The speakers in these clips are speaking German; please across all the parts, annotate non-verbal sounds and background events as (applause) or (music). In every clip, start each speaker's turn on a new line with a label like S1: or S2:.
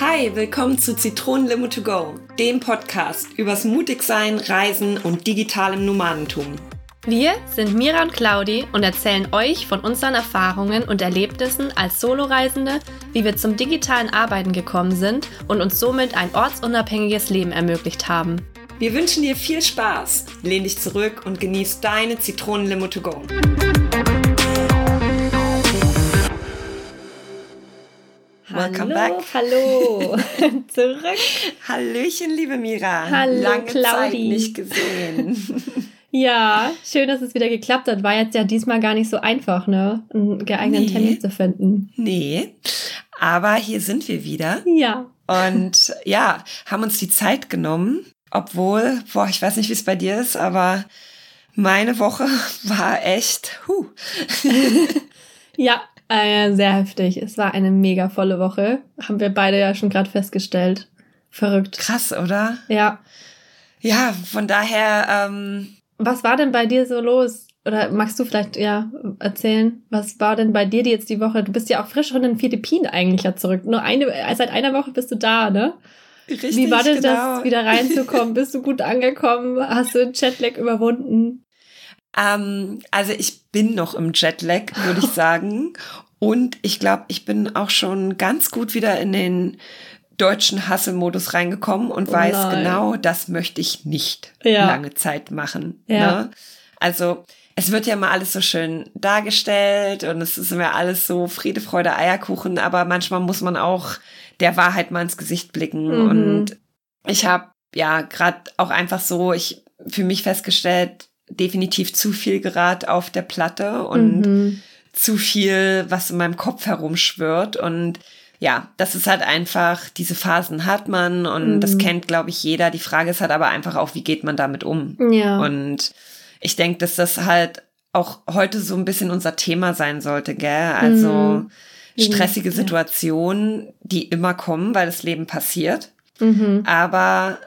S1: Hi, willkommen zu Zitronenlimo to go, dem Podcast übers Mutigsein, Reisen und digitalem Nomadentum.
S2: Wir sind Mira und Claudi und erzählen euch von unseren Erfahrungen und Erlebnissen als Soloreisende, wie wir zum digitalen Arbeiten gekommen sind und uns somit ein ortsunabhängiges Leben ermöglicht haben.
S1: Wir wünschen dir viel Spaß, lehn dich zurück und genieß deine Zitronenlimo to go.
S2: Welcome back. Hallo, (laughs) zurück.
S1: Hallöchen, liebe Mira.
S2: Hallo,
S1: Lange
S2: Claudi.
S1: Zeit nicht gesehen. (laughs)
S2: Ja, schön, dass es wieder geklappt hat. War jetzt ja diesmal gar nicht so einfach, ne? Einen geeigneten
S1: Nee.
S2: Termin zu finden.
S1: nee, aber hier sind wir wieder.
S2: Ja.
S1: Und ja, haben uns die Zeit genommen, obwohl, boah, ich weiß nicht, wie es bei dir ist, aber meine Woche (laughs) war echt, huh.
S2: Ja, äh, sehr heftig. Es war eine mega volle Woche. Haben wir beide ja schon gerade festgestellt. Verrückt.
S1: Krass, oder?
S2: Ja.
S1: Ja, von daher, ähm,
S2: Was war denn bei dir so los? Oder magst du vielleicht ja erzählen, was war denn bei dir die jetzt die Woche? Du bist ja auch frisch von den Philippinen eigentlich ja zurück. Nur eine, seit einer Woche bist du da, ne?
S1: richtig,
S2: Wie war denn
S1: genau.
S2: das, wieder reinzukommen? (laughs) Bist du gut angekommen? Hast du den Jetlag überwunden?
S1: Ähm, also ich bin noch im Jetlag, würde ich (laughs) sagen. Und ich glaube, ich bin auch schon ganz gut wieder in den deutschen Hustle-Modus reingekommen und
S2: Oh
S1: weiß genau, das möchte ich nicht
S2: Ja.
S1: lange Zeit machen.
S2: Ja.
S1: Ne? Also es wird ja mal alles so schön dargestellt und es ist immer alles so Friede, Freude, Eierkuchen, aber manchmal muss man auch der Wahrheit mal ins Gesicht blicken.
S2: Mhm.
S1: Und ich habe ja gerade auch einfach so, ich für mich festgestellt, definitiv zu viel gerade auf der Platte und
S2: Mhm.
S1: zu viel, was in meinem Kopf herumschwirrt. Und ja, das ist halt einfach, diese Phasen hat man und
S2: Mhm.
S1: das kennt, glaube ich, jeder. Die Frage ist halt aber einfach auch, wie geht man damit um?
S2: Ja.
S1: Und ich denke, dass das halt auch heute so ein bisschen unser Thema sein sollte, gell? Also
S2: Mhm.
S1: stressige. Situationen, die immer kommen, weil das Leben passiert.
S2: mhm.
S1: Aber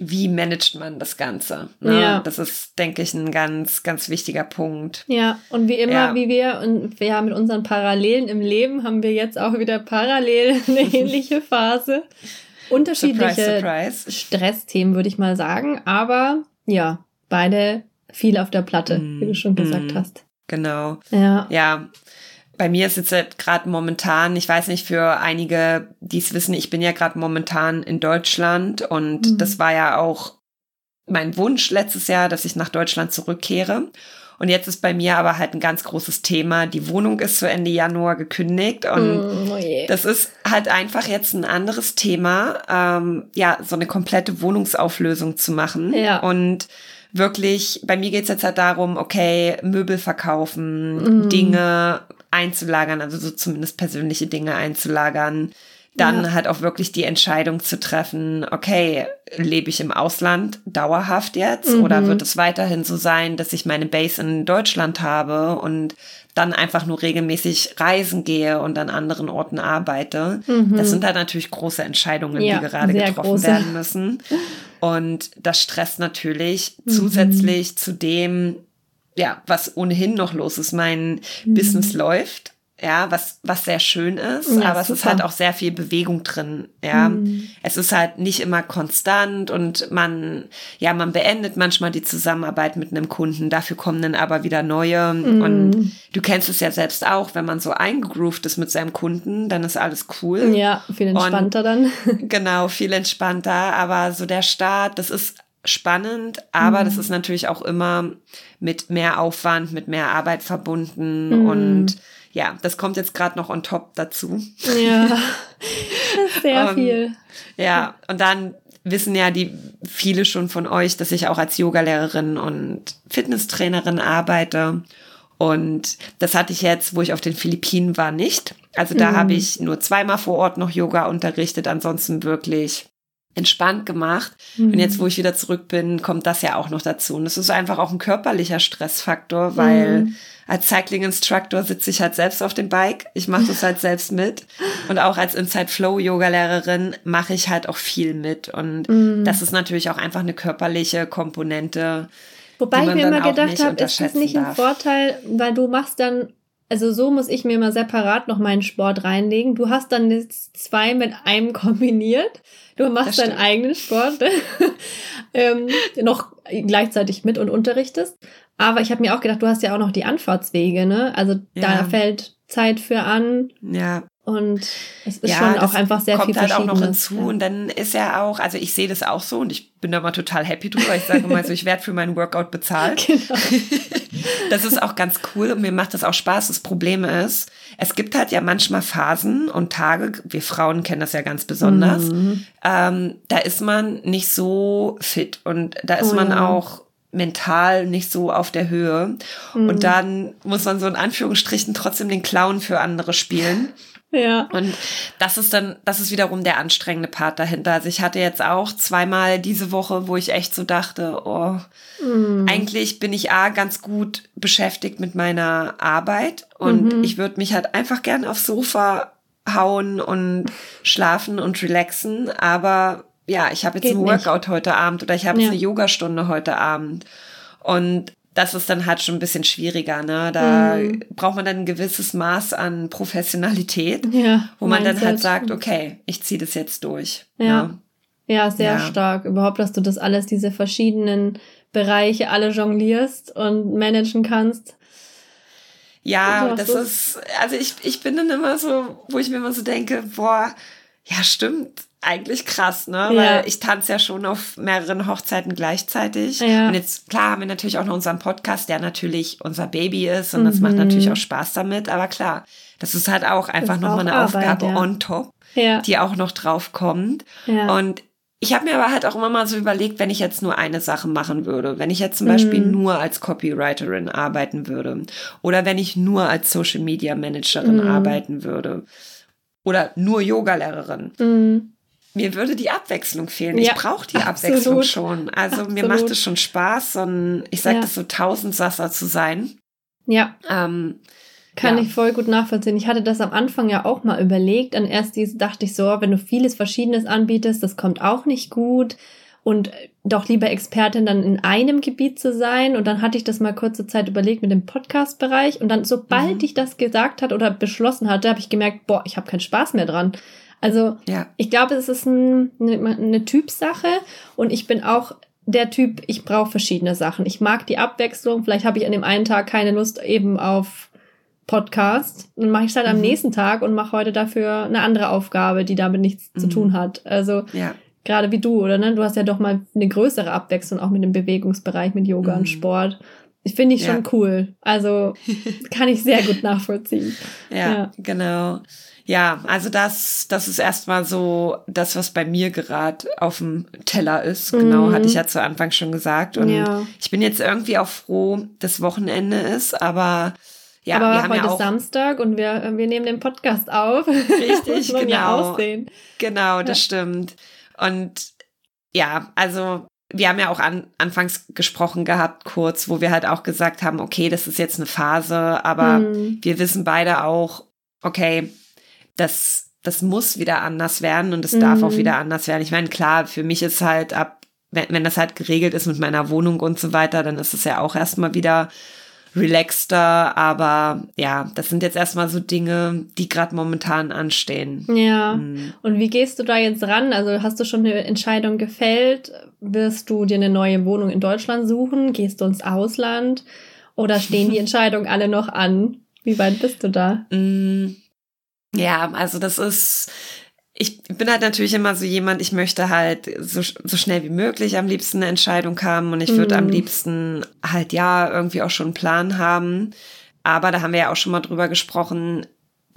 S1: wie managt man das Ganze? Ne?
S2: Ja.
S1: Das ist, denke ich, ein ganz, ganz wichtiger Punkt.
S2: Ja, und wie immer,
S1: Ja.
S2: wie wir und wir haben mit unseren Parallelen im Leben, haben wir jetzt auch wieder parallel (laughs) eine ähnliche Phase. Unterschiedliche
S1: Surprise, surprise.
S2: Stressthemen, würde ich mal sagen. Aber ja, beide viel auf der Platte,
S1: Mm,
S2: wie du schon gesagt
S1: mm.
S2: hast.
S1: Genau.
S2: Ja.
S1: Ja, bei mir ist jetzt halt gerade momentan, ich weiß nicht, für einige, die es wissen, ich bin ja gerade momentan in Deutschland und
S2: Mhm.
S1: das war ja auch mein Wunsch letztes Jahr, dass ich nach Deutschland zurückkehre. Und jetzt ist bei mir aber halt ein ganz großes Thema. Die Wohnung ist zu Ende Januar gekündigt und
S2: Mm, oh je.
S1: das ist halt einfach jetzt ein anderes Thema, ähm, ja, so eine komplette Wohnungsauflösung zu machen.
S2: Ja.
S1: Und wirklich, bei mir geht's jetzt halt darum, okay, Möbel verkaufen,
S2: Mhm.
S1: Dinge einzulagern, also so zumindest persönliche Dinge einzulagern. Dann
S2: Ja.
S1: halt auch wirklich die Entscheidung zu treffen, okay, lebe ich im Ausland dauerhaft jetzt
S2: Mhm.
S1: oder wird es weiterhin so sein, dass ich meine Base in Deutschland habe und dann einfach nur regelmäßig reisen gehe und an anderen Orten arbeite.
S2: Mhm.
S1: Das sind halt natürlich große Entscheidungen,
S2: Ja,
S1: die gerade getroffen
S2: große.
S1: werden müssen. Und das stresst natürlich
S2: Mhm.
S1: zusätzlich zu dem, ja, was ohnehin noch los ist. Mein Business läuft, ja, was, was sehr schön ist,
S2: Mhm. Ja,
S1: aber es ist
S2: super.
S1: halt auch sehr viel Bewegung drin, ja.
S2: Mhm.
S1: Es ist halt nicht immer konstant und man, ja, man beendet manchmal die Zusammenarbeit mit einem Kunden, dafür kommen dann aber wieder neue
S2: Mhm.
S1: und du kennst es ja selbst auch, wenn man so eingegroovt ist mit seinem Kunden, dann ist alles cool.
S2: Ja, viel entspannter dann.
S1: Genau, viel entspannter, aber so der Start, das ist spannend, aber
S2: Mhm.
S1: das ist natürlich auch immer mit mehr Aufwand, mit mehr Arbeit verbunden
S2: Mhm.
S1: und ja, das kommt jetzt gerade noch on top dazu.
S2: Ja, (laughs) sehr
S1: Ähm,
S2: viel.
S1: Ja, und dann wissen ja die viele schon von euch, dass ich auch als Yogalehrerin und Fitnesstrainerin arbeite. Und das hatte ich jetzt, wo ich auf den Philippinen war, nicht. Also da
S2: Mhm.
S1: habe ich nur zweimal vor Ort noch Yoga unterrichtet, ansonsten wirklich entspannt gemacht.
S2: Mhm.
S1: Und jetzt, wo ich wieder zurück bin, kommt das ja auch noch dazu. Und es ist einfach auch ein körperlicher Stressfaktor, weil
S2: Mhm.
S1: als Cycling Instructor sitze ich halt selbst auf dem Bike. Ich mache das halt selbst mit. Und auch als Inside Flow Yoga Lehrerin mache ich halt auch viel mit. Und
S2: Mhm.
S1: das ist natürlich auch einfach eine körperliche Komponente.
S2: Wobei ich mir immer gedacht habe, ist das nicht ein
S1: darf.
S2: Vorteil, weil du machst dann also so muss ich mir mal separat noch meinen Sport reinlegen. Du hast dann jetzt zwei mit einem (laughs) kombiniert. Du machst deinen eigenen Sport (laughs) ähm, noch gleichzeitig mit und unterrichtest. Aber ich habe mir auch gedacht, du hast ja auch noch die Anfahrtswege, ne? Also ja. da fällt Zeit für an.
S1: Ja.
S2: Und es ist ja, schon auch einfach sehr kommt viel
S1: halt auch noch hinzu. Ja. Und dann ist ja auch, also ich sehe das auch so und ich bin da mal total happy drüber. Ich sage mal so, ich werde für meinen Workout bezahlt. (laughs) Genau. (laughs) das ist auch ganz cool und mir macht das auch Spaß. Das Problem ist, es gibt halt ja manchmal Phasen und Tage, wir Frauen kennen das ja ganz besonders, mhm. ähm, da ist man nicht so fit und da ist oh, man ja. auch mental nicht so auf der Höhe. Mhm. Und dann muss man so in Anführungsstrichen trotzdem den Clown für andere spielen.
S2: Ja.
S1: Und das ist dann, das ist wiederum der anstrengende Part dahinter. Also ich hatte jetzt auch zweimal diese Woche, wo ich echt so dachte, oh, mm. eigentlich bin ich A, ganz gut beschäftigt mit meiner Arbeit und mhm. ich würde mich halt einfach gern aufs Sofa hauen und schlafen und relaxen, aber ja, ich habe jetzt Geht ein Workout nicht. heute Abend oder ich habe ja. jetzt eine Yogastunde heute Abend. Und das ist dann halt schon ein bisschen schwieriger, ne? Da mhm. braucht man dann ein gewisses Maß an Professionalität, (laughs) ja, wo man dann halt sagt, okay, ich ziehe das jetzt durch.
S2: Ja. Ne? Ja, sehr ja. stark. Überhaupt, dass du das alles, diese verschiedenen Bereiche alle jonglierst und managen kannst.
S1: Ja, das ist, also ich, ich bin dann immer so, wo ich mir immer so denke, boah, ja, stimmt eigentlich krass, ne? Ja. Weil ich tanze ja schon auf mehreren Hochzeiten gleichzeitig. Ja. Und jetzt, klar, haben wir natürlich auch noch unseren Podcast, der natürlich unser Baby ist und mhm. das macht mhm. natürlich auch Spaß damit. Aber klar, das ist halt auch einfach nochmal eine Arbeit, Aufgabe ja. on top, die auch noch drauf kommt. Und ich habe mir aber halt auch immer mal so überlegt, wenn ich jetzt nur eine Sache machen würde, wenn ich jetzt zum Beispiel mhm. nur als Copywriterin arbeiten würde oder wenn ich nur als Social Media Managerin mhm. arbeiten würde oder nur Yogalehrerin. Mhm mir würde die Abwechslung fehlen. Ja, ich brauche die absolut. Abwechslung schon. Also absolut. mir macht es schon Spaß, so ein, ich sage ja. das so Tausendsasser zu sein.
S2: Ja.
S1: Ähm,
S2: kann ja. ich voll gut nachvollziehen. Ich hatte das am Anfang ja auch mal überlegt. Und erst dachte ich so, wenn du vieles Verschiedenes anbietest, das kommt auch nicht gut. Und doch lieber Expertin dann in einem Gebiet zu sein. Und dann hatte ich das mal kurze Zeit überlegt mit dem Podcast-Bereich. Und dann, sobald mhm. ich das gesagt hat oder beschlossen hatte, habe ich gemerkt, boah, ich habe keinen Spaß mehr dran. Also ja. ich glaube, es ist ein, eine, eine Typsache und ich bin auch der Typ, ich brauche verschiedene Sachen. Ich mag die Abwechslung. Vielleicht habe ich an dem einen Tag keine Lust eben auf Podcast. Dann mache ich es halt mhm. am nächsten Tag und mache heute dafür eine andere Aufgabe, die damit nichts mhm. zu tun hat. Also ja. gerade wie du, oder ne? Du hast ja doch mal eine größere Abwechslung auch mit dem Bewegungsbereich, mit Yoga mhm. und Sport. Ich finde ich schon ja. cool. Also (laughs) kann ich sehr gut nachvollziehen.
S1: ja, ja. genau. Ja, also das, das ist erstmal so das, was bei mir gerade auf dem Teller ist. Genau, mhm. hatte ich ja zu Anfang schon gesagt. Und ja. ich bin jetzt irgendwie auch froh, dass Wochenende ist, aber ja,
S2: aber wir haben heute ja auch Samstag und wir, wir nehmen den Podcast auf.
S1: Richtig, (laughs) genau. Ja aussehen. Genau, das ja. stimmt. Und ja, also wir haben ja auch an, anfangs gesprochen gehabt, kurz, wo wir halt auch gesagt haben, okay, das ist jetzt eine Phase, aber mhm. wir wissen beide auch, okay, das, das muss wieder anders werden und es mhm. darf auch mhm. wieder anders werden. Ich meine, klar, für mich ist halt ab, wenn, wenn das halt geregelt ist mit meiner Wohnung und so weiter, dann ist es ja auch erstmal wieder relaxter, aber ja, das sind jetzt erstmal so Dinge, die gerade momentan anstehen.
S2: Ja. Mhm. Und wie gehst du da jetzt ran? Also hast du schon eine Entscheidung gefällt? Wirst du dir eine neue Wohnung in Deutschland suchen? Gehst du ins Ausland? Oder stehen die (laughs) Entscheidungen alle noch an? Wie weit bist du da?
S1: Mhm. Ja, also das ist, ich bin halt natürlich immer so jemand, ich möchte halt so, so schnell wie möglich am liebsten eine Entscheidung haben und ich würde mm. am liebsten halt ja irgendwie auch schon einen Plan haben. Aber da haben wir ja auch schon mal drüber gesprochen,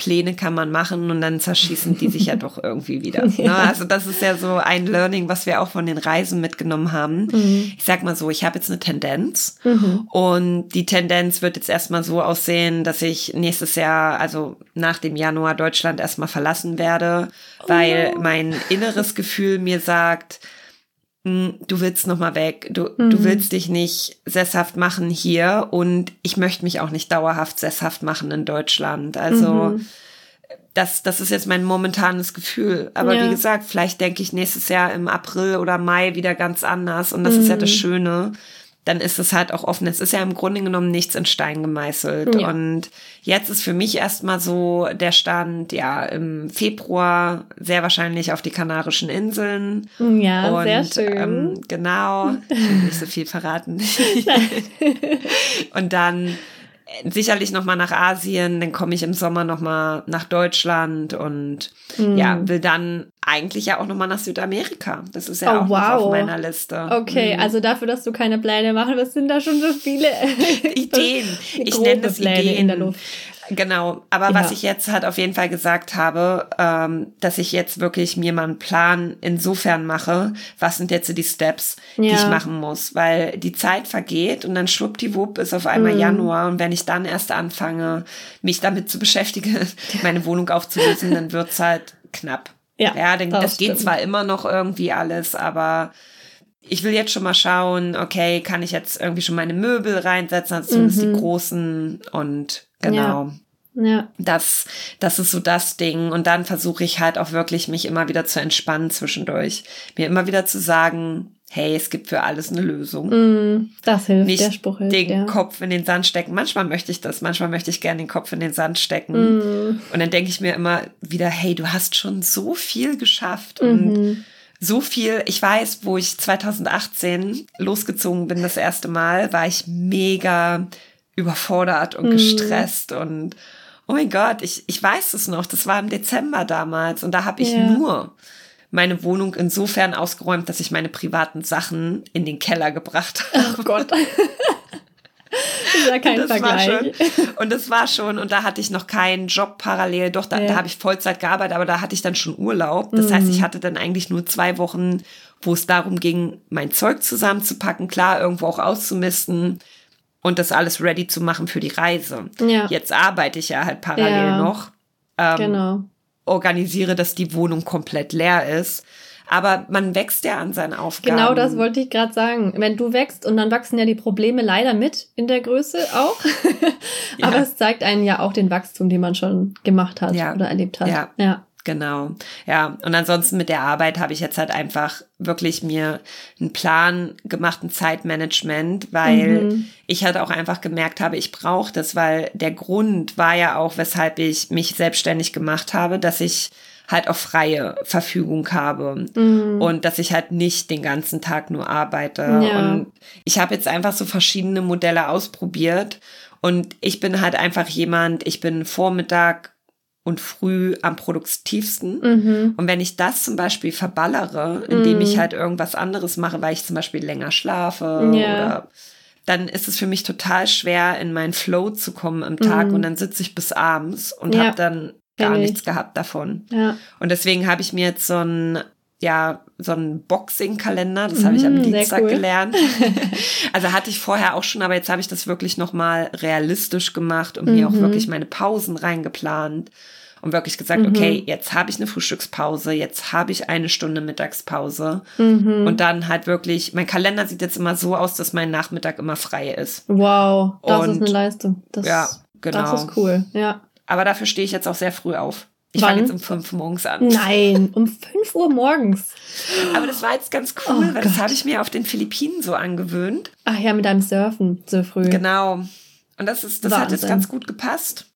S1: Pläne kann man machen und dann zerschießen die sich ja doch irgendwie wieder. (laughs) Ne? Ja. Also das ist ja so ein Learning, was wir auch von den Reisen mitgenommen haben. Mhm. Ich sag mal so, ich habe jetzt eine Tendenz mhm. und die Tendenz wird jetzt erstmal so aussehen, dass ich nächstes Jahr, also nach dem Januar Deutschland erstmal verlassen werde, weil oh. mein inneres Gefühl mir sagt, du willst noch mal weg, du, mhm. du willst dich nicht sesshaft machen hier und ich möchte mich auch nicht dauerhaft sesshaft machen in Deutschland. Also mhm. das, das ist jetzt mein momentanes Gefühl. Aber ja. wie gesagt, vielleicht denke ich nächstes Jahr im April oder Mai wieder ganz anders und das mhm. ist ja das mhm. Schöne, dann ist es halt auch offen. Es ist ja im Grunde genommen nichts in Stein gemeißelt. Ja. Und jetzt ist für mich erstmal so der Stand, ja, im Februar sehr wahrscheinlich auf die Kanarischen Inseln.
S2: Ja, und, sehr schön. Ähm,
S1: genau, ich will nicht so viel verraten. (laughs) (laughs) und dann sicherlich noch mal nach Asien, dann komme ich im Sommer noch mal nach Deutschland und mm. ja, will dann eigentlich ja auch noch mal nach Südamerika. Das ist ja oh, auch wow. auf meiner Liste.
S2: Okay, mm. also dafür, dass du keine Pläne machen was sind da schon so viele (laughs)
S1: Ideen. (laughs) ich nenne das Pläne Ideen. in der Luft. Genau, aber ja. was ich jetzt halt auf jeden Fall gesagt habe, ähm, dass ich jetzt wirklich mir mal einen Plan insofern mache, was sind jetzt die Steps, ja. die ich machen muss, weil die Zeit vergeht und dann schwuppdiwupp ist auf einmal mhm. Januar und wenn ich dann erst anfange, mich damit zu beschäftigen, (laughs) meine Wohnung aufzulösen, dann wird's halt knapp. Ja, ja denn, das, das geht zwar immer noch irgendwie alles, aber ich will jetzt schon mal schauen, okay, kann ich jetzt irgendwie schon meine Möbel reinsetzen, also zumindest mhm. die großen und Genau. Ja. ja. Das, das ist so das Ding. Und dann versuche ich halt auch wirklich, mich immer wieder zu entspannen zwischendurch. Mir immer wieder zu sagen, hey, es gibt für alles eine Lösung.
S2: Mm, das hilft,
S1: Nicht
S2: der Spruch hilft,
S1: den
S2: ja.
S1: Kopf in den Sand stecken. Manchmal möchte ich das, manchmal möchte ich gerne den Kopf in den Sand stecken. Mm. Und dann denke ich mir immer wieder, hey, du hast schon so viel geschafft. Mm Und mhm. so viel, ich weiß, wo ich 2018 losgezogen bin das erste Mal, war ich mega überfordert und mhm. gestresst und oh mein Gott, ich, ich weiß es noch, das war im Dezember damals und da habe ich ja. nur meine Wohnung insofern ausgeräumt, dass ich meine privaten Sachen in den Keller gebracht habe.
S2: Oh Gott. (laughs) das war kein das Vergleich.
S1: War schon, und das war schon, und da hatte ich noch keinen Job parallel. Doch, da, ja. da habe ich Vollzeit gearbeitet, aber da hatte ich dann schon Urlaub. Das mhm. heißt, ich hatte dann eigentlich nur zwei Wochen, wo es darum ging, mein Zeug zusammenzupacken, klar, irgendwo auch auszumisten und das alles ready zu machen für die Reise. Ja. Jetzt arbeite ich ja halt parallel ja. noch. Ähm, genau. Organisiere, dass die Wohnung komplett leer ist. Aber man wächst ja an seinen Aufgaben.
S2: Genau das wollte ich gerade sagen. Wenn du wächst und dann wachsen ja die Probleme leider mit in der Größe auch. (laughs) Aber ja. es zeigt einen ja auch den Wachstum, den man schon gemacht hat oder erlebt hat.
S1: Ja. ja. Genau. Ja, und ansonsten mit der Arbeit habe ich jetzt halt einfach wirklich mir einen Plan gemacht, ein Zeitmanagement, weil mhm. ich halt auch einfach gemerkt habe, ich brauche das, weil der Grund war ja auch, weshalb ich mich selbstständig gemacht habe, dass ich halt auch freie Verfügung habe mhm. und dass ich halt nicht den ganzen Tag nur arbeite. Ja. Und ich habe jetzt einfach so verschiedene Modelle ausprobiert und ich bin halt einfach jemand, ich bin Vormittag und früh am produktivsten. Mhm. Und wenn ich das zum Beispiel verballere, indem mhm. ich halt irgendwas anderes mache, weil ich zum Beispiel länger schlafe ja. oder dann ist es für mich total schwer, in meinen Flow zu kommen am Tag mhm. und dann sitze ich bis abends und ja. habe dann gar nichts gehabt davon. Ja. Und deswegen habe ich mir jetzt so ein ja, so ein Boxing-Kalender, das habe ich am mm, Dienstag cool. gelernt. (laughs) also hatte ich vorher auch schon, aber jetzt habe ich das wirklich nochmal realistisch gemacht und mhm. mir auch mhm. wirklich meine Pausen reingeplant und wirklich gesagt, mhm. okay, jetzt habe ich eine Frühstückspause, jetzt habe ich eine Stunde Mittagspause mhm. und dann halt wirklich, mein Kalender sieht jetzt immer so aus, dass mein Nachmittag immer frei ist.
S2: Wow, das und, ist eine Leistung. Das,
S1: ja, genau.
S2: Das ist cool, ja.
S1: Aber dafür stehe ich jetzt auch sehr früh auf. Ich fange jetzt um fünf morgens an.
S2: Nein, um fünf Uhr morgens.
S1: Aber das war jetzt ganz cool, oh weil Gott. das habe ich mir auf den Philippinen so angewöhnt.
S2: Ach ja, mit deinem Surfen so früh.
S1: Genau. Und das ist, das hat jetzt ganz gut gepasst.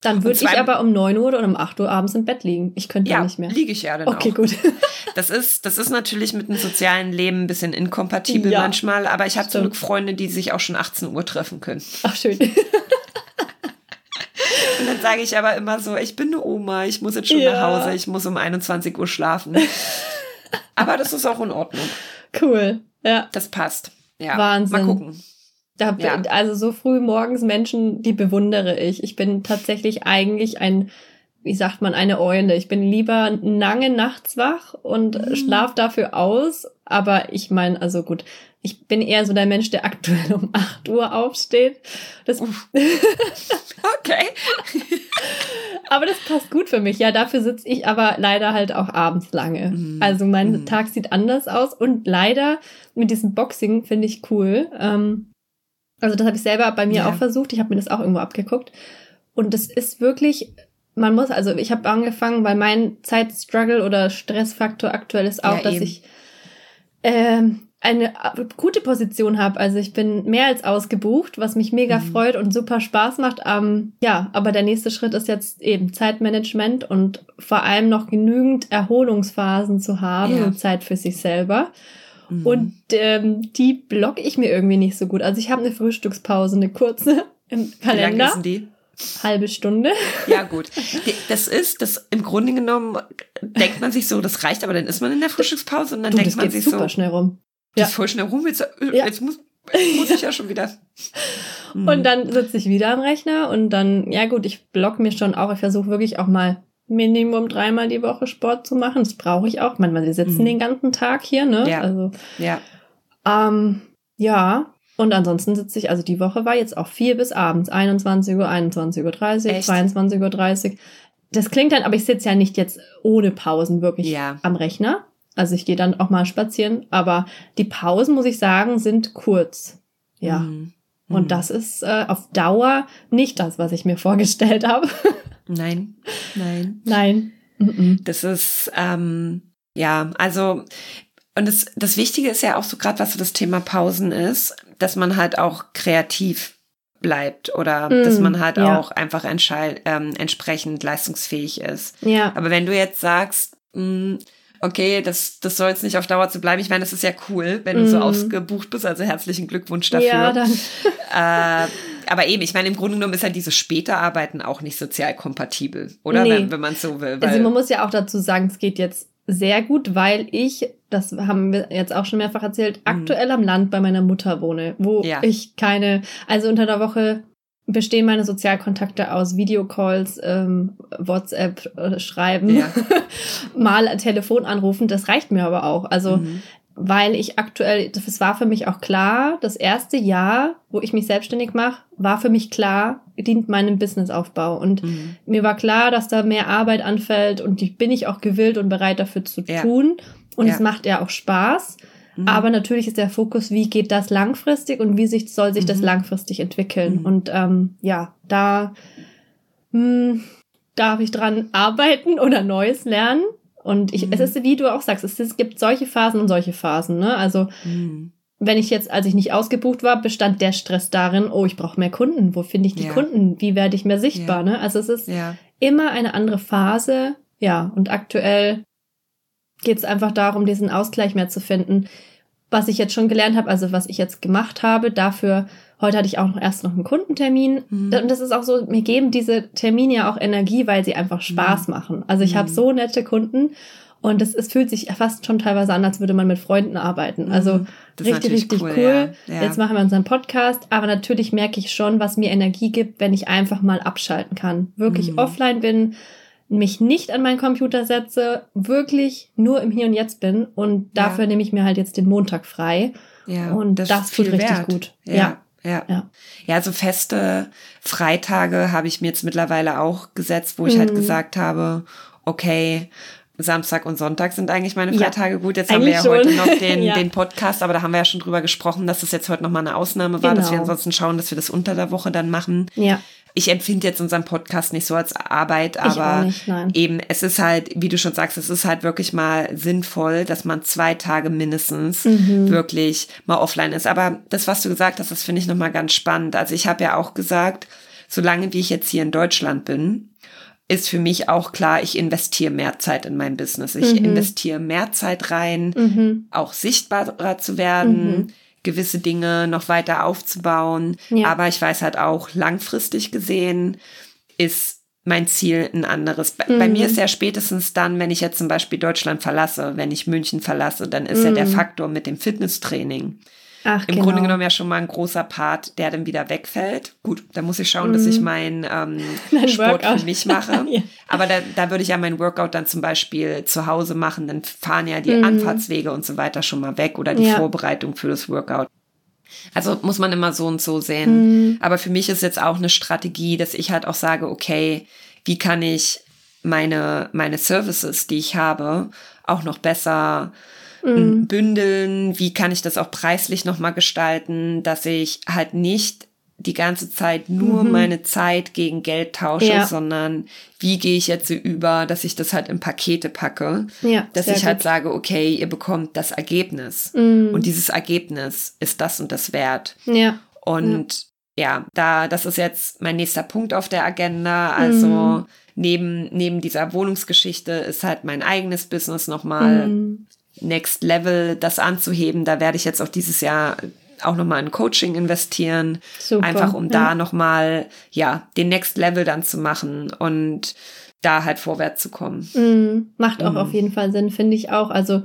S2: Dann würde ich aber um neun Uhr oder um acht Uhr abends im Bett liegen. Ich könnte ja, nicht mehr.
S1: liege ich ja dann
S2: Okay,
S1: auch.
S2: gut. (laughs)
S1: Das ist, das ist natürlich mit dem sozialen Leben ein bisschen inkompatibel ja, manchmal, aber ich habe zum Glück Freunde, die sich auch schon 18 Uhr treffen können.
S2: Ach, schön. (laughs)
S1: Sage ich aber immer so, ich bin eine Oma, ich muss jetzt schon ja. nach Hause, ich muss um 21 Uhr schlafen. (laughs) aber das ist auch in Ordnung.
S2: Cool, ja.
S1: Das passt. Ja.
S2: Wahnsinn.
S1: Mal gucken.
S2: Da, ja. Also so früh morgens Menschen, die bewundere ich. Ich bin tatsächlich eigentlich ein, wie sagt man, eine Eule. Ich bin lieber lange nachts wach und mhm. schlaf dafür aus. Aber ich meine, also gut, ich bin eher so der Mensch, der aktuell um 8 Uhr aufsteht. Das (laughs)
S1: okay.
S2: aber das passt gut für mich. Ja, dafür sitze ich aber leider halt auch abends lange. Mm. Also mein mm. Tag sieht anders aus und leider mit diesem Boxing finde ich cool. Ähm, also das habe ich selber bei mir ja. auch versucht. Ich habe mir das auch irgendwo abgeguckt. Und das ist wirklich, man muss, also ich habe angefangen, weil mein Zeitstruggle oder Stressfaktor aktuell ist auch, ja, dass ich ähm, eine gute Position habe. Also ich bin mehr als ausgebucht, was mich mega mhm. freut und super Spaß macht. Ähm, ja, aber der nächste Schritt ist jetzt eben Zeitmanagement und vor allem noch genügend Erholungsphasen zu haben ja. und Zeit für sich selber. Mhm. Und ähm, die blocke ich mir irgendwie nicht so gut. Also ich habe eine Frühstückspause, eine kurze (laughs) im Kalender. Wie lang ist denn die? Halbe Stunde.
S1: Ja, gut. Das ist, das im Grunde genommen denkt man sich so, das reicht, aber dann ist man in der Frühstückspause und dann du, denkt man sich super so. super schnell rum. Ja. Das voll schnell rum. Jetzt, äh, ja. jetzt muss, muss ich ja schon wieder. (laughs)
S2: Und dann sitze ich wieder am Rechner und dann, ja gut, ich block mir schon auch, ich versuche wirklich auch mal Minimum dreimal die Woche Sport zu machen. Das brauche ich auch. Manchmal, wir sitzen mhm. den ganzen Tag hier, ne? Ja. Also, ja. Ähm, ja. Und ansonsten sitze ich, also die Woche war jetzt auch viel bis abends, 21 Uhr, 21.30 Uhr, 22.30 Uhr. Das klingt dann, aber ich sitze ja nicht jetzt ohne Pausen wirklich ja. am Rechner. Also ich gehe dann auch mal spazieren, aber die Pausen, muss ich sagen, sind kurz. Ja. Mhm. Und mhm. das ist äh, auf Dauer nicht das, was ich mir (laughs) vorgestellt habe.
S1: Nein, nein.
S2: Nein.
S1: Das ist, ähm, ja, also, und das, das Wichtige ist ja auch so gerade, was so das Thema Pausen ist, dass man halt auch kreativ bleibt oder mm, dass man halt ja. auch einfach ähm, entsprechend leistungsfähig ist. Ja. Aber wenn du jetzt sagst, mh, mm, okay, das, das soll jetzt nicht auf Dauer zu bleiben. Ich meine, das ist ja cool, wenn du so mhm. ausgebucht bist. Also herzlichen Glückwunsch dafür. Ja, dann. äh, aber eben, ich meine, im Grunde genommen ist ja dieses später Arbeiten auch nicht sozial kompatibel, oder? Nee. Wenn, wenn man so will.
S2: also man muss ja auch dazu sagen, es geht jetzt sehr gut, weil ich, das haben wir jetzt auch schon mehrfach erzählt, mhm. aktuell am Land bei meiner Mutter wohne, wo ja. ich keine, also unter der Woche bestehen meine Sozialkontakte aus Videocalls, ähm, WhatsApp äh, schreiben, ja. (laughs) mal Telefon anrufen. Das reicht mir aber auch. Also, mhm. Weil ich aktuell, das war für mich auch klar, das erste Jahr, wo ich mich selbstständig mache, war für mich klar, dient meinem Businessaufbau. Und mhm. mir war klar, dass da mehr Arbeit anfällt und die bin ich auch gewillt und bereit dafür zu ja. tun. Und ja. es macht ja auch Spaß. Mhm. Aber natürlich ist der Fokus, wie geht das langfristig und wie sich, soll sich mhm. das langfristig entwickeln. Mhm. Und ähm, ja, da mh, hm, darf ich dran arbeiten oder Neues lernen. Und ich, es mhm. ist, wie du auch sagst, es, es gibt solche Phasen und solche Phasen. Ne? Also mhm. wenn ich jetzt, als ich nicht ausgebucht war, bestand der Stress darin, oh, ich brauche mehr Kunden. Wo finde ich die ja. Kunden? Wie werde ich mehr sichtbar? Ja. Ne? Also es ist ja. immer eine andere Phase. Ja, und aktuell geht es einfach darum, diesen Ausgleich mehr zu finden. Was ich jetzt schon gelernt habe, also was ich jetzt gemacht habe, dafür, heute hatte ich auch noch erst noch einen Kundentermin. Mhm. Und das ist auch so, mir geben diese Termine ja auch Energie, weil sie einfach Spaß mhm. machen. Also ich mhm. habe so nette Kunden und es, es fühlt sich fast schon teilweise an, als würde man mit Freunden arbeiten. Also mhm. richtig, richtig cool. cool. Ja. Ja. Jetzt machen wir unseren Podcast, aber natürlich merke ich schon, was mir Energie gibt, wenn ich einfach mal abschalten kann. Wirklich mhm. offline bin, mich nicht an meinen Computer setze, wirklich nur im Hier und Jetzt bin und dafür ja. nehme ich mir halt jetzt den Montag frei. Ja, und das, das tut richtig wert. gut.
S1: Ja. ja. Ja. ja. Ja, so feste Freitage habe ich mir jetzt mittlerweile auch gesetzt, wo ich halt mhm. halt gesagt habe, okay, Samstag und Sonntag sind eigentlich meine Freitage. Ja, Gut, jetzt haben wir ja schon. heute noch den, (laughs) ja. den Podcast, aber da haben wir ja schon drüber gesprochen, dass das jetzt heute nochmal eine Ausnahme war, genau. dass wir genau. ansonsten schauen, dass wir das unter der Woche dann machen. Ja ich empfinde jetzt unseren Podcast nicht so als Arbeit, aber nicht, eben, es ist halt, wie du schon sagst, es ist halt wirklich mal sinnvoll, dass man zwei Tage mindestens mhm. wirklich mal offline ist. Aber das, was du gesagt hast, das finde ich nochmal ganz spannend. Also ich habe ja auch gesagt, solange wie ich jetzt hier in Deutschland bin, ist für mich auch klar, ich investiere mehr Zeit in mein Business. Ich mhm. investiere mehr Zeit rein, mhm. auch sichtbarer zu werden mhm gewisse Dinge noch weiter aufzubauen. Ja. Aber ich weiß halt auch, langfristig gesehen ist mein Ziel ein anderes. Bei, mhm. bei, mir ist ja spätestens dann, wenn ich jetzt zum Beispiel Deutschland verlasse, wenn ich München verlasse, dann ist mhm. ja der mhm. Faktor mit dem Fitnesstraining. Ach, Im genau. Grunde genommen ja schon mal ein großer Part, der dann wieder wegfällt. Gut, da muss ich schauen, dass ich mhm. meinen ähm, (laughs) Sport Workout. für mich mache. (laughs) ja. Aber da, da würde ich ja meinen Workout dann zum Beispiel zu Hause machen. Dann fahren ja die mhm. Anfahrtswege und so weiter schon mal weg oder die ja. Vorbereitung für das Workout. Also muss man immer so und so sehen. Mhm. Aber für mich ist jetzt auch eine Strategie, dass ich halt auch sage, okay, wie kann ich meine, meine Services, die ich habe, auch noch besser mhm. bündeln, wie kann ich das auch preislich nochmal gestalten, dass ich halt nicht die ganze Zeit nur mhm. meine Zeit gegen Geld tausche, ja. sondern wie gehe ich jetzt so über, dass ich das halt in Pakete packe, ja, dass ich halt sage, okay, ihr bekommt das Ergebnis mhm. und dieses Ergebnis ist das und das wert. Ja. Und ja, ja da das ist jetzt mein nächster Punkt auf der Agenda, also mhm. neben neben dieser Wohnungsgeschichte ist halt mein eigenes Business nochmal mhm. Next Level, das anzuheben. Da werde ich jetzt auch dieses Jahr auch nochmal in Coaching investieren. Super, einfach um ja. da nochmal, ja, den Next Level dann zu machen und da halt vorwärts zu kommen.
S2: Mm, macht auch mm. auf jeden Fall Sinn, finde ich auch. Also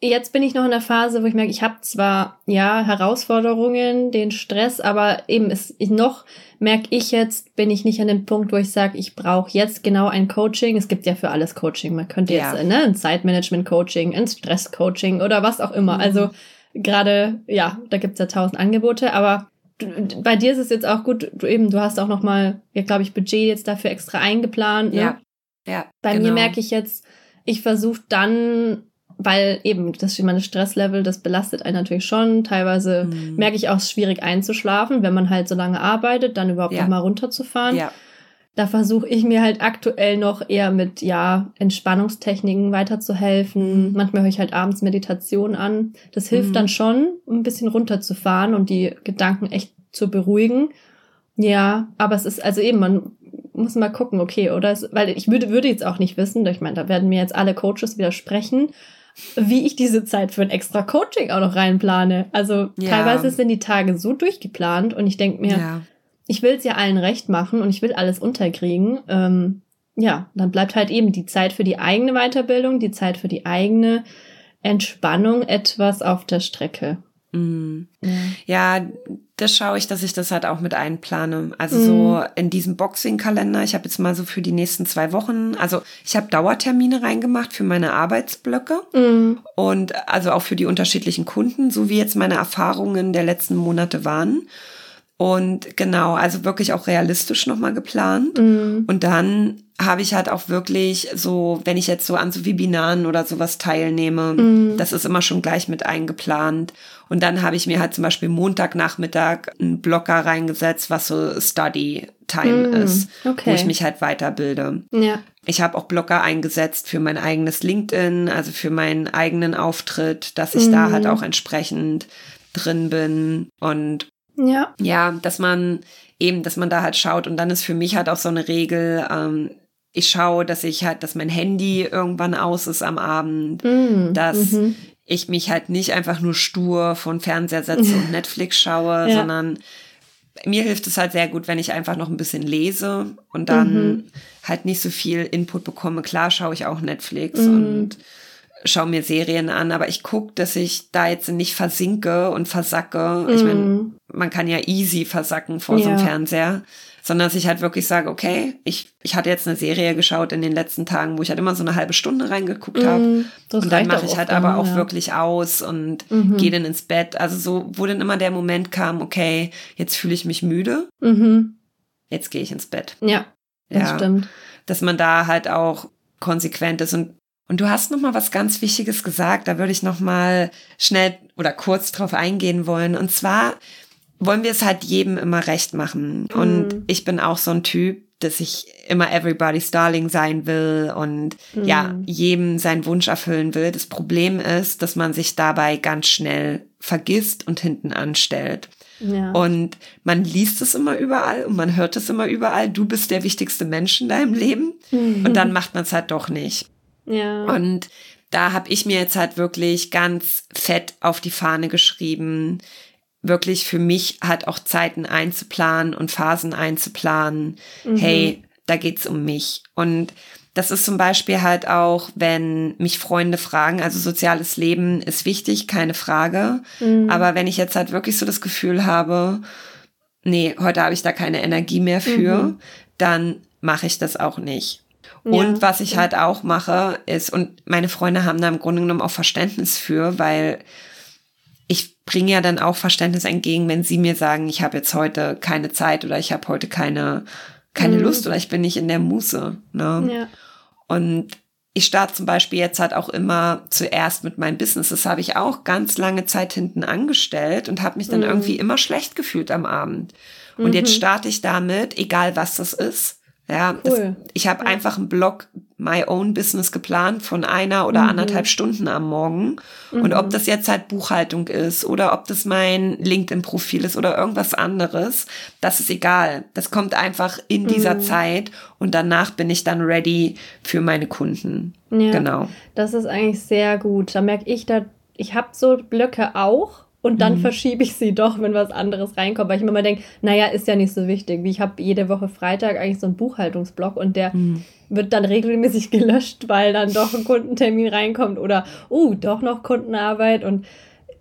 S2: jetzt bin ich noch in der Phase, wo ich merke, ich habe zwar ja Herausforderungen, den Stress, aber eben ist noch merke ich jetzt, bin ich nicht an dem Punkt, wo ich sage, ich brauche jetzt genau ein Coaching. Es gibt ja für alles Coaching. Man könnte ja. jetzt ne, ein Zeitmanagement-Coaching, ein Stress-Coaching oder was auch immer. Mhm. Also gerade, ja, da gibt's ja tausend Angebote, aber bei dir ist es jetzt auch gut, du eben, du hast auch nochmal, ja, glaube ich, Budget jetzt dafür extra eingeplant. Ne? Ja. ja bei genau. mir merke ich jetzt, ich versuche dann, weil eben das meine Stresslevel, das belastet einen natürlich schon. Teilweise mhm. merke ich auch, es ist schwierig einzuschlafen, wenn man halt so lange arbeitet, dann überhaupt ja. nochmal runterzufahren. Ja da versuche ich mir halt aktuell noch eher mit, ja, Entspannungstechniken weiterzuhelfen. Mhm. Manchmal höre ich halt abends Meditation an. Das hilft mhm. dann schon, um ein bisschen runterzufahren und die Gedanken echt zu beruhigen. Ja, aber es ist also eben, man muss mal gucken, okay, oder? Es, weil ich würde, würde jetzt auch nicht wissen, ich meine, da werden mir jetzt alle Coaches widersprechen, wie ich diese Zeit für ein extra Coaching auch noch reinplane. Also ja. teilweise sind die Tage so durchgeplant und ich denke mir, ja ich will es ja allen recht machen und ich will alles unterkriegen. Ähm, ja, dann bleibt halt eben die Zeit für die eigene Weiterbildung, die Zeit für die eigene Entspannung etwas auf der Strecke.
S1: Mm. Ja. ja. das schaue ich, dass ich das halt auch mit einplane. Also mm. so in diesem Boxing-Kalender, ich habe jetzt mal so für die nächsten zwei Wochen, also ich habe Dauertermine reingemacht für meine Arbeitsblöcke mm. und also auch für die unterschiedlichen Kunden, so wie jetzt meine Erfahrungen der letzten Monate waren. Und genau, also wirklich auch realistisch nochmal geplant. Mhm. Und dann habe ich halt auch wirklich so, wenn ich jetzt so an so Webinaren oder sowas teilnehme, mhm. das ist immer schon gleich mit eingeplant. Und dann habe ich mir halt zum Beispiel Montagnachmittag einen Blocker reingesetzt, was so Study Time mhm. ist, okay. wo ich mich halt weiterbilde. Ja. Ich habe auch Blocker eingesetzt für mein eigenes LinkedIn, also für meinen eigenen Auftritt, dass ich da halt mhm. auch entsprechend drin bin und ja. Ja, dass man eben, dass man da halt schaut und dann ist für mich halt auch so eine Regel, ähm, ich schaue, dass ich halt, dass mein Handy irgendwann aus ist am Abend, mm, dass mhm. ich mich halt nicht einfach nur stur von Fernseher setze und (laughs) Netflix schaue, ja. sondern mir hilft es halt sehr gut, wenn ich einfach noch ein bisschen lese und dann mhm. halt nicht so viel Input bekomme. Klar schaue ich auch Netflix mhm. und schaue mir Serien an, aber ich gucke, dass ich da jetzt nicht versinke und versacke. Mm. Ich meine, mhm. man kann ja easy versacken vor ja. so einem Fernseher, sondern dass ich halt wirklich sage, okay, ich, ich hatte jetzt eine Serie geschaut in den letzten Tagen, wo ich halt immer so eine halbe Stunde reingeguckt habe. Mm, und dann mache ich halt aber auch ja. wirklich aus und mhm. gehe dann ins Bett. Also so, wo dann immer der Moment kam, okay, jetzt fühle ich mich müde, mhm. jetzt gehe ich ins Bett.
S2: Ja, das ja, stimmt.
S1: Dass man da halt auch konsequent ist und und du hast noch mal was ganz Wichtiges gesagt, da würde ich noch mal schnell oder kurz drauf eingehen wollen. Und zwar wollen wir es halt jedem immer recht machen. Und mm. ich bin auch so ein Typ, dass ich immer everybody's darling sein will und mm. ja, jedem seinen Wunsch erfüllen will. Das Problem ist, dass man sich dabei ganz schnell vergisst und hinten anstellt. Ja. Und man liest es immer überall und man hört es immer überall. Du bist der wichtigste Mensch in deinem Leben. Mhm. Und dann macht man es halt doch nicht. Ja. Und da habe ich mir jetzt halt wirklich ganz fett auf die Fahne geschrieben, wirklich für mich halt auch Zeiten einzuplanen und Phasen einzuplanen. Mhm. Hey, da geht's um mich. Und das ist zum Beispiel halt auch, wenn mich Freunde fragen, also soziales Leben ist wichtig, keine Frage. Mhm. Aber wenn ich jetzt halt wirklich so das Gefühl habe, nee, heute habe ich da keine Energie mehr für, mhm. dann mache ich das auch nicht. Und was ich halt auch mache, ist, und meine Freunde haben da im Grunde genommen auch Verständnis für, weil ich bringe ja dann auch Verständnis entgegen, wenn sie mir sagen, ich habe jetzt heute keine Zeit oder ich habe heute keine, keine mhm. Lust oder ich bin nicht in der Muße. Ne? Ja. Und ich starte zum Beispiel jetzt halt auch immer zuerst mit meinem Business. Das habe ich auch ganz lange Zeit hinten angestellt und habe mich dann mhm. irgendwie immer schlecht gefühlt am Abend. Und mhm. jetzt starte ich damit, egal was das ist. Ja, cool. das, ich habe ja. einfach einen Blog My Own Business geplant von einer oder mhm. anderthalb Stunden am Morgen. Mhm. Und ob mhm. das jetzt halt Buchhaltung ist oder ob das mein LinkedIn-Profil ist oder irgendwas anderes, das ist egal. Das kommt einfach in dieser mhm. Zeit und danach bin ich dann ready für meine Kunden.
S2: Ja, genau. Das ist eigentlich sehr gut. Da merke ich, da ich habe so Blöcke auch und dann mhm. verschiebe ich sie doch, wenn was anderes reinkommt, weil ich mir immer denke, naja, ist ja nicht so wichtig. Wie ich habe jede Woche Freitag eigentlich so einen Buchhaltungsblock und der mhm. wird dann regelmäßig (laughs) gelöscht, weil dann doch ein Kundentermin reinkommt oder, uh, doch noch Kundenarbeit und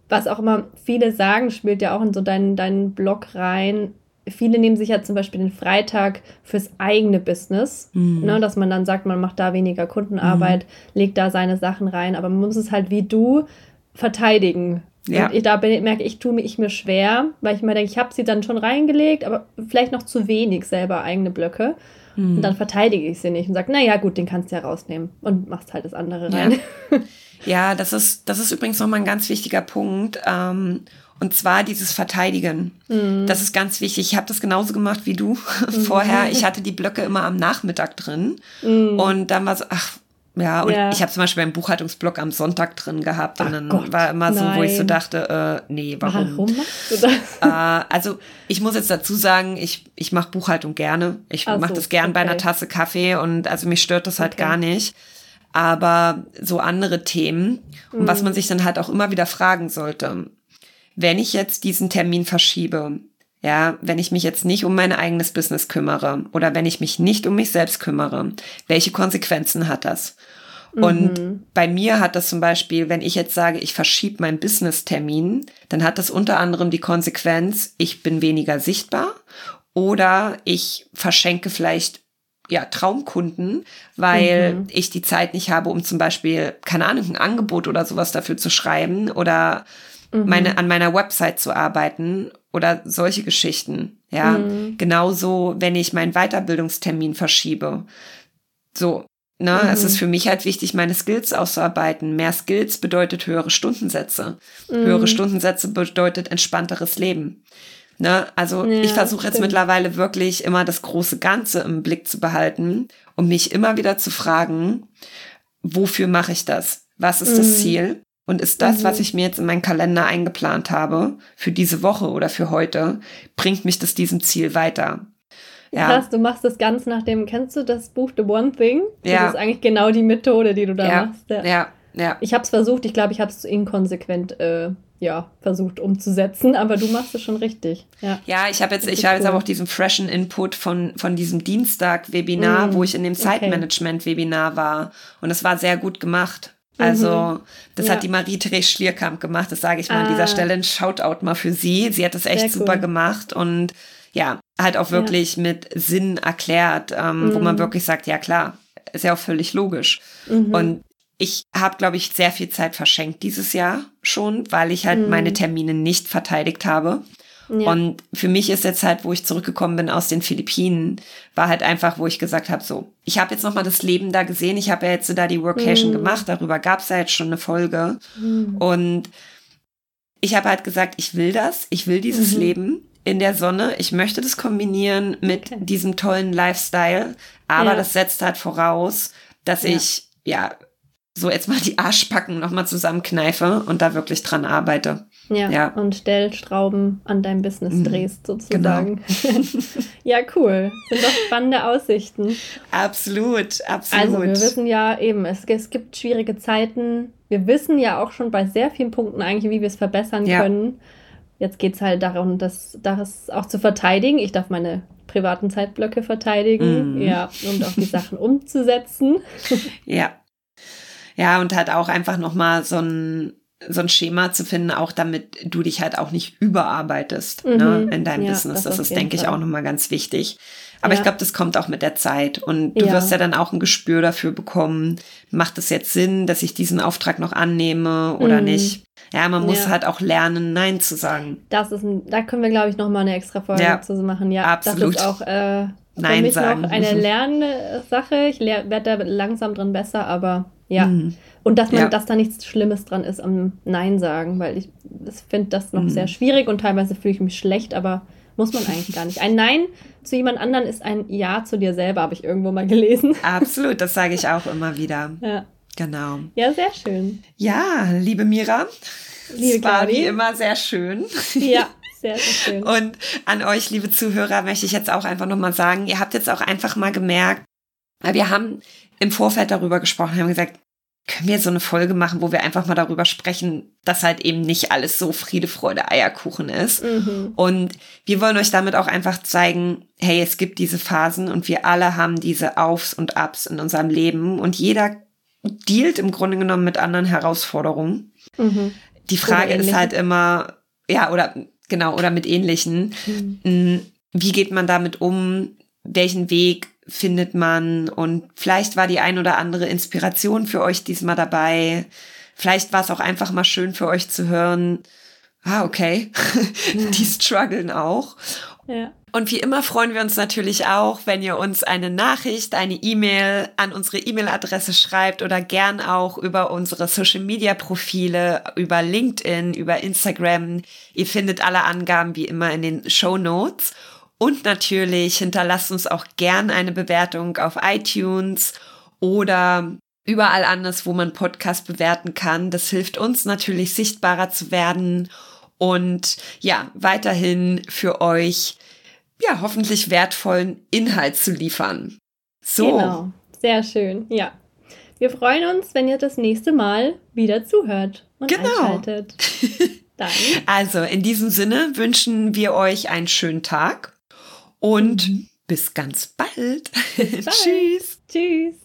S2: was auch immer viele sagen, spielt ja auch in so deinen, deinen Blog rein. Viele nehmen sich ja zum Beispiel den Freitag fürs eigene Business, mhm. ne, dass man dann sagt, man macht da weniger Kundenarbeit, mhm. legt da seine Sachen rein, aber man muss es halt wie du verteidigen. Ja. Und da merke ich, tue ich mir schwer, weil ich mir denke, ich habe sie dann schon reingelegt, aber vielleicht noch zu wenig selber eigene Blöcke. Mhm. Und dann verteidige ich sie nicht und sage, naja, gut, den kannst du ja rausnehmen und machst halt das andere rein.
S1: Ja, (laughs) ja das, ist, das ist übrigens nochmal ein ganz wichtiger Punkt. Ähm, und zwar dieses Verteidigen. Mhm. Das ist ganz wichtig. Ich habe das genauso gemacht wie du mhm. (laughs) vorher. Ich hatte die Blöcke immer am Nachmittag drin. Mhm. Und dann war so, ach, ja, und ja. ich habe zum Beispiel einen Buchhaltungsblock am Sonntag drin gehabt und Ach dann Gott, war immer so, nein. wo ich so dachte, äh, nee, warum? Warum machst du das? Äh, also ich muss jetzt dazu sagen, ich, ich mache Buchhaltung gerne. Ich mache so, das gern okay. bei einer Tasse Kaffee und also mich stört das halt okay. gar nicht. Aber so andere Themen, mhm. und was man sich dann halt auch immer wieder fragen sollte, wenn ich jetzt diesen Termin verschiebe, ja, wenn ich mich jetzt nicht um mein eigenes Business kümmere oder wenn ich mich nicht um mich selbst kümmere, welche Konsequenzen hat das? Und mhm. bei mir hat das zum Beispiel, wenn ich jetzt sage, ich verschiebe meinen Business-Termin, dann hat das unter anderem die Konsequenz, ich bin weniger sichtbar oder ich verschenke vielleicht ja, Traumkunden, weil mhm. ich die Zeit nicht habe, um zum Beispiel, keine Ahnung, ein Angebot oder sowas dafür zu schreiben oder mhm. meine, an meiner Website zu arbeiten oder solche Geschichten. Ja, mhm. genauso, wenn ich meinen Weiterbildungstermin verschiebe. So, ne, mhm. es ist für mich halt wichtig, meine Skills auszuarbeiten. Mehr Skills bedeutet höhere Stundensätze. Mhm. Höhere Stundensätze bedeutet entspannteres Leben. Ne? Also ja, ich versuche jetzt mittlerweile wirklich immer das große Ganze im Blick zu behalten und mich immer wieder zu fragen, wofür mache ich das? Was ist das mhm. Ziel? Und ist das, mhm. was ich mir jetzt in meinen Kalender eingeplant habe, für diese Woche oder für heute, bringt mich das diesem Ziel weiter?
S2: Ja. Krass, du machst das ganz nach dem, kennst du das Buch The One Thing? Ja. Das ist eigentlich genau die Methode, die du da ja. machst. Ja, ja. ja. Ich habe es versucht, ich glaube, ich habe es inkonsequent äh, ja, versucht umzusetzen, aber du machst es schon richtig. Ja,
S1: ja ich habe jetzt, ich habe cool. jetzt aber auch diesen freshen Input von, von diesem Dienstag-Webinar, mm, wo ich in dem Zeitmanagement-Webinar war. Und es war sehr gut gemacht. Also, mhm. das ja. hat die Marie-Therese Schlierkamp gemacht. Das sage ich mal ah. an dieser. Stelle. Ein Shoutout mal für sie. Sie hat das echt Sehr super cool. gemacht und ja, halt auch wirklich ja. mit Sinn erklärt, ähm, mhm. wo man mhm. wirklich sagt, ja klar, ist ja auch völlig logisch. Mhm. Und ich habe, glaube ich, sehr viel Zeit verschenkt dieses Jahr schon, weil ich halt meine mhm. Termine nicht verteidigt habe. Ja. Und für mich ist jetzt halt, wo ich zurückgekommen bin aus den Philippinen, war halt einfach, wo ich gesagt habe, so, ich habe jetzt noch mal das Leben da gesehen, ich habe ja jetzt so da die Workation mhm. gemacht, darüber gab es ja jetzt schon eine Folge. Mhm. Und ich habe halt gesagt, ich will das, ich will dieses mhm. Leben in der Sonne, ich möchte das kombinieren mit okay. diesem tollen Lifestyle, aber ja. das setzt halt voraus, dass ja. ich, ja, so jetzt mal die Arschbacken nochmal zusammenkneife und da wirklich dran arbeite.
S2: Ja, ja. und Stellstrauben an deinem Business mhm. drehst sozusagen. Genau. (laughs) ja, cool. Sind doch spannende Aussichten.
S1: Absolut, absolut.
S2: Also wir wissen ja eben, es, es gibt schwierige Zeiten. Wir wissen ja auch schon bei sehr vielen Punkten eigentlich, wie wir es verbessern ja. können. Jetzt geht es halt darum, das, das auch zu verteidigen. Ich darf meine privaten Zeitblöcke verteidigen, mm. ja, und auch die Sachen umzusetzen. (laughs)
S1: ja. Ja, und halt auch einfach nochmal so ein so ein Schema zu finden, auch damit du dich halt auch nicht überarbeitest ne, mhm. ne, in deinem ja, Business. Das, das ist, denke ich, auch nochmal ganz wichtig. Aber ja. ich glaube, das kommt auch mit der Zeit. Und du ja. wirst ja dann auch ein Gespür dafür bekommen, macht es jetzt Sinn, dass ich diesen Auftrag noch annehme oder mhm. nicht. Ja, man muss halt auch lernen, Nein zu sagen.
S2: Das ist ein, da können wir, glaube ich, nochmal eine extra Folge ja. zu machen. Ja, absolut. Das ist auch äh,
S1: Nein
S2: Für mich
S1: sagen.
S2: noch eine Lernsache. Ich werde da langsam drin besser, aber ja. Mhm. Und dass man, ja. dass da nichts Schlimmes dran ist am Nein sagen, weil ich, ich finde das noch mhm. sehr schwierig und teilweise fühle ich mich schlecht, aber muss man eigentlich gar nicht. Ein Nein zu jemand anderen ist ein Ja zu dir selber, habe ich irgendwo mal gelesen.
S1: Absolut, das sage ich auch immer wieder.
S2: Ja.
S1: Genau.
S2: Ja, sehr schön.
S1: Ja, liebe Mira, liebe es war wie immer sehr schön.
S2: Ja, sehr, sehr schön. (laughs)
S1: Und an euch, liebe Zuhörer, möchte ich jetzt auch einfach nochmal sagen, ihr habt jetzt auch einfach mal gemerkt, wir haben im Vorfeld darüber gesprochen, haben gesagt, können wir so eine Folge machen, wo wir einfach mal darüber sprechen, dass halt eben nicht alles so Friede, Freude, Eierkuchen ist. Mhm. Und wir wollen euch damit auch einfach zeigen, hey, es gibt diese Phasen und wir alle haben diese Aufs und Ups in unserem Leben und jeder dealt im Grunde genommen mit anderen Herausforderungen. Mhm. Die Frage ist halt immer, ja, oder genau, oder mit ähnlichen. Mhm. Mm, wie geht man damit um? Welchen Weg findet man? Und vielleicht war die ein oder andere Inspiration für euch diesmal dabei. Vielleicht war es auch einfach mal schön für euch zu hören. Ah, okay. (laughs) die strugglen auch.
S2: Ja.
S1: Und wie immer freuen wir uns natürlich auch, wenn ihr uns eine Nachricht, eine E-Mail an unsere E-Mail-Adresse schreibt oder gern auch über unsere Social-Media-Profile, über LinkedIn, über Instagram. Ihr findet alle Angaben wie immer in den Show Notes. Und natürlich hinterlasst uns auch gern eine Bewertung auf iTunes oder überall anders, wo man Podcast bewerten kann. Das hilft uns natürlich sichtbarer zu werden und ja, weiterhin für euch ja, hoffentlich wertvollen Inhalt zu liefern. So.
S2: Genau, sehr schön, ja. Wir freuen uns, wenn ihr das nächste Mal wieder zuhört und genau. einschaltet. (laughs)
S1: Dann. Also, in diesem Sinne wünschen wir euch einen schönen Tag und mhm. bis ganz bald. (laughs)
S2: Bald. Tschüss. Tschüss.